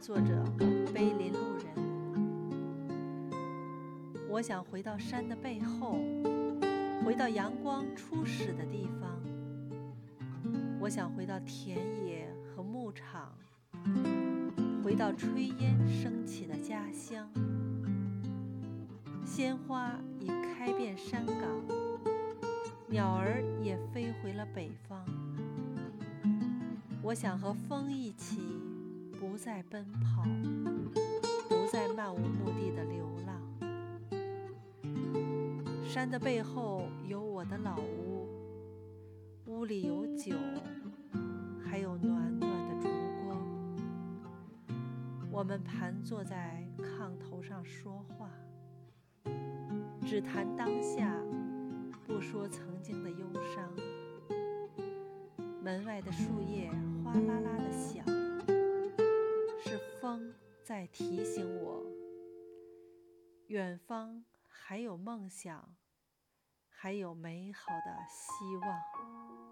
作者：碑林路人。我想回到山的背后，回到阳光初始的地方。我想回到田野和牧场，回到炊烟升起的家乡。鲜花已开遍山岗，鸟儿也飞回了北方。我想和风一起，不再奔跑，不再漫无目的的流浪。山的背后有我的老屋，屋里有酒，还有暖暖的烛光。我们盘坐在炕头上说话，只谈当下，不说曾经的忧伤。门外的树叶哗啦啦的响，在提醒我，远方还有梦想，还有美好的希望。